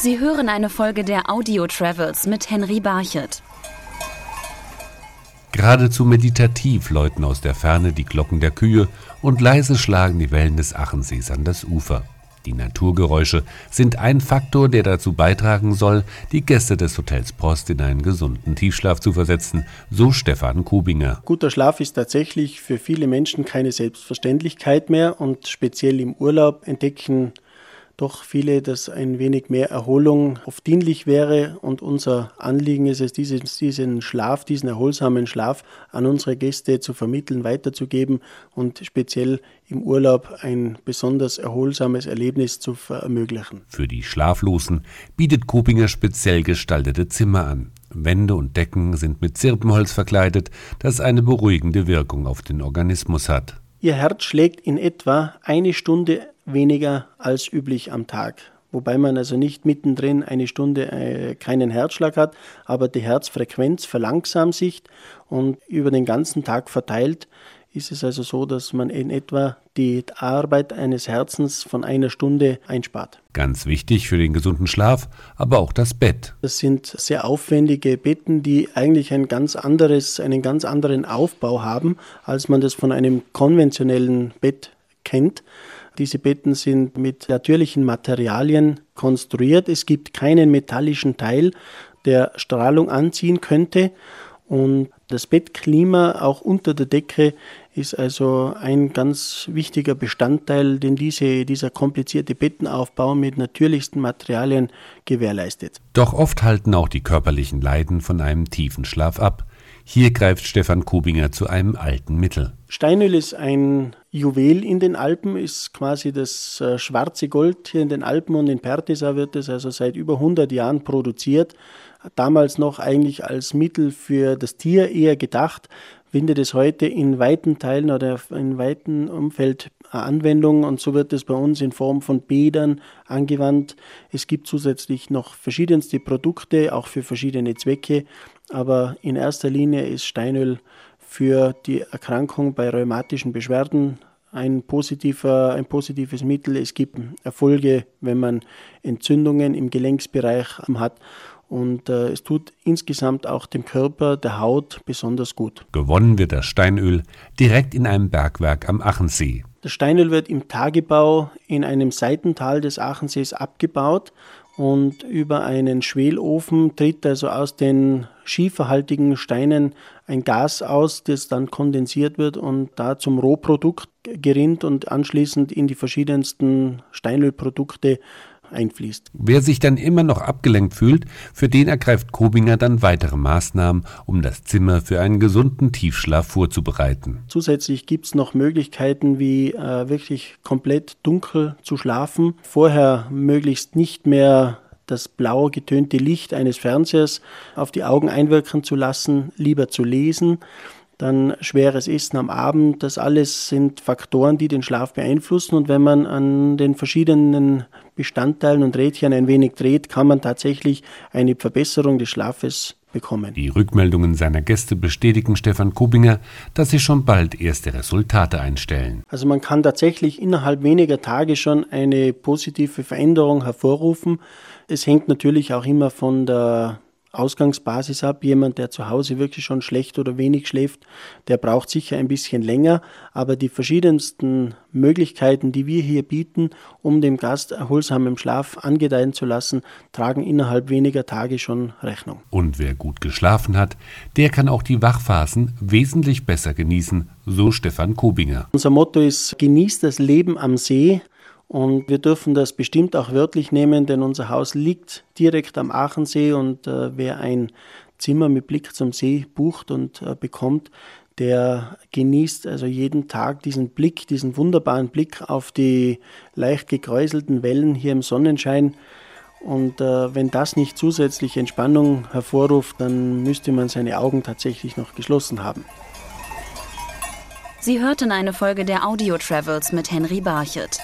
Sie hören eine Folge der Audio Travels mit Henry Barchet. Geradezu meditativ läuten aus der Ferne die Glocken der Kühe und leise schlagen die Wellen des Achensees an das Ufer. Die Naturgeräusche sind ein Faktor, der dazu beitragen soll, die Gäste des Hotels Post in einen gesunden Tiefschlaf zu versetzen, so Stefan Kubinger. Guter Schlaf ist tatsächlich für viele Menschen keine Selbstverständlichkeit mehr und speziell im Urlaub entdecken doch viele, dass ein wenig mehr Erholung oft dienlich wäre. Und unser Anliegen ist es, diesen Schlaf, diesen erholsamen Schlaf an unsere Gäste zu vermitteln, weiterzugeben und speziell im Urlaub ein besonders erholsames Erlebnis zu ermöglichen. Für die Schlaflosen bietet Kupinger speziell gestaltete Zimmer an. Wände und Decken sind mit Zirpenholz verkleidet, das eine beruhigende Wirkung auf den Organismus hat. Ihr Herz schlägt in etwa eine Stunde weniger als üblich am Tag. Wobei man also nicht mittendrin eine Stunde äh, keinen Herzschlag hat, aber die Herzfrequenz verlangsamt sich und über den ganzen Tag verteilt ist es also so, dass man in etwa die Arbeit eines Herzens von einer Stunde einspart. Ganz wichtig für den gesunden Schlaf, aber auch das Bett. Das sind sehr aufwendige Betten, die eigentlich ein ganz anderes, einen ganz anderen Aufbau haben, als man das von einem konventionellen Bett kennt. Diese Betten sind mit natürlichen Materialien konstruiert. Es gibt keinen metallischen Teil, der Strahlung anziehen könnte. Und das Bettklima auch unter der Decke ist also ein ganz wichtiger Bestandteil, den diese, dieser komplizierte Bettenaufbau mit natürlichsten Materialien gewährleistet. Doch oft halten auch die körperlichen Leiden von einem tiefen Schlaf ab. Hier greift Stefan Kubinger zu einem alten Mittel. Steinöl ist ein Juwel in den Alpen, ist quasi das äh, schwarze Gold hier in den Alpen und in Pertesa wird es also seit über 100 Jahren produziert. Damals noch eigentlich als Mittel für das Tier eher gedacht, findet es heute in weiten Teilen oder in weiten Umfeld Anwendung und so wird es bei uns in Form von Bädern angewandt. Es gibt zusätzlich noch verschiedenste Produkte, auch für verschiedene Zwecke, aber in erster Linie ist Steinöl für die Erkrankung bei rheumatischen Beschwerden ein, positiver, ein positives Mittel. Es gibt Erfolge, wenn man Entzündungen im Gelenksbereich hat und äh, es tut insgesamt auch dem Körper, der Haut besonders gut. Gewonnen wird das Steinöl direkt in einem Bergwerk am Achensee. Das Steinöl wird im Tagebau in einem Seitental des Achensees abgebaut und über einen Schwelofen tritt also aus den schieferhaltigen Steinen ein Gas aus, das dann kondensiert wird und da zum Rohprodukt gerinnt und anschließend in die verschiedensten Steinölprodukte einfließt. Wer sich dann immer noch abgelenkt fühlt, für den ergreift Kobinger dann weitere Maßnahmen, um das Zimmer für einen gesunden Tiefschlaf vorzubereiten. Zusätzlich gibt es noch Möglichkeiten wie äh, wirklich komplett dunkel zu schlafen, vorher möglichst nicht mehr das blau getönte Licht eines Fernsehers auf die Augen einwirken zu lassen, lieber zu lesen dann schweres Essen am Abend. Das alles sind Faktoren, die den Schlaf beeinflussen. Und wenn man an den verschiedenen Bestandteilen und Rädchen ein wenig dreht, kann man tatsächlich eine Verbesserung des Schlafes bekommen. Die Rückmeldungen seiner Gäste bestätigen Stefan Kubinger, dass sie schon bald erste Resultate einstellen. Also man kann tatsächlich innerhalb weniger Tage schon eine positive Veränderung hervorrufen. Es hängt natürlich auch immer von der Ausgangsbasis ab. Jemand, der zu Hause wirklich schon schlecht oder wenig schläft, der braucht sicher ein bisschen länger. Aber die verschiedensten Möglichkeiten, die wir hier bieten, um dem Gast erholsamen Schlaf angedeihen zu lassen, tragen innerhalb weniger Tage schon Rechnung. Und wer gut geschlafen hat, der kann auch die Wachphasen wesentlich besser genießen, so Stefan Kobinger. Unser Motto ist, genießt das Leben am See. Und wir dürfen das bestimmt auch wörtlich nehmen, denn unser Haus liegt direkt am Aachensee und äh, wer ein Zimmer mit Blick zum See bucht und äh, bekommt, der genießt also jeden Tag diesen Blick, diesen wunderbaren Blick auf die leicht gekräuselten Wellen hier im Sonnenschein. Und äh, wenn das nicht zusätzliche Entspannung hervorruft, dann müsste man seine Augen tatsächlich noch geschlossen haben. Sie hörten eine Folge der Audio Travels mit Henry Barchet.